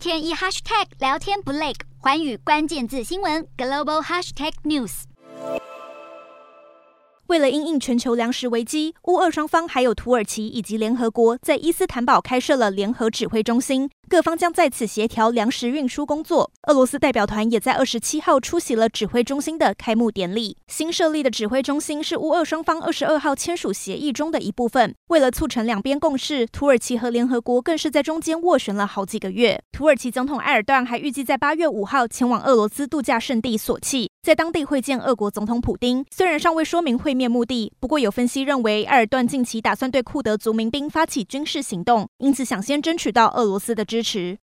天一 hashtag 聊天不累，环宇关键字新闻 global hashtag news。为了因应全球粮食危机，乌俄双方还有土耳其以及联合国在伊斯坦堡开设了联合指挥中心，各方将在此协调粮食运输工作。俄罗斯代表团也在二十七号出席了指挥中心的开幕典礼。新设立的指挥中心是乌俄双方二十二号签署协议中的一部分。为了促成两边共识，土耳其和联合国更是在中间斡旋了好几个月。土耳其总统埃尔段还预计在八月五号前往俄罗斯度假胜地索契，在当地会见俄国总统普丁。虽然尚未说明会面目的，不过有分析认为，埃尔段近期打算对库德族民兵发起军事行动，因此想先争取到俄罗斯的支支持。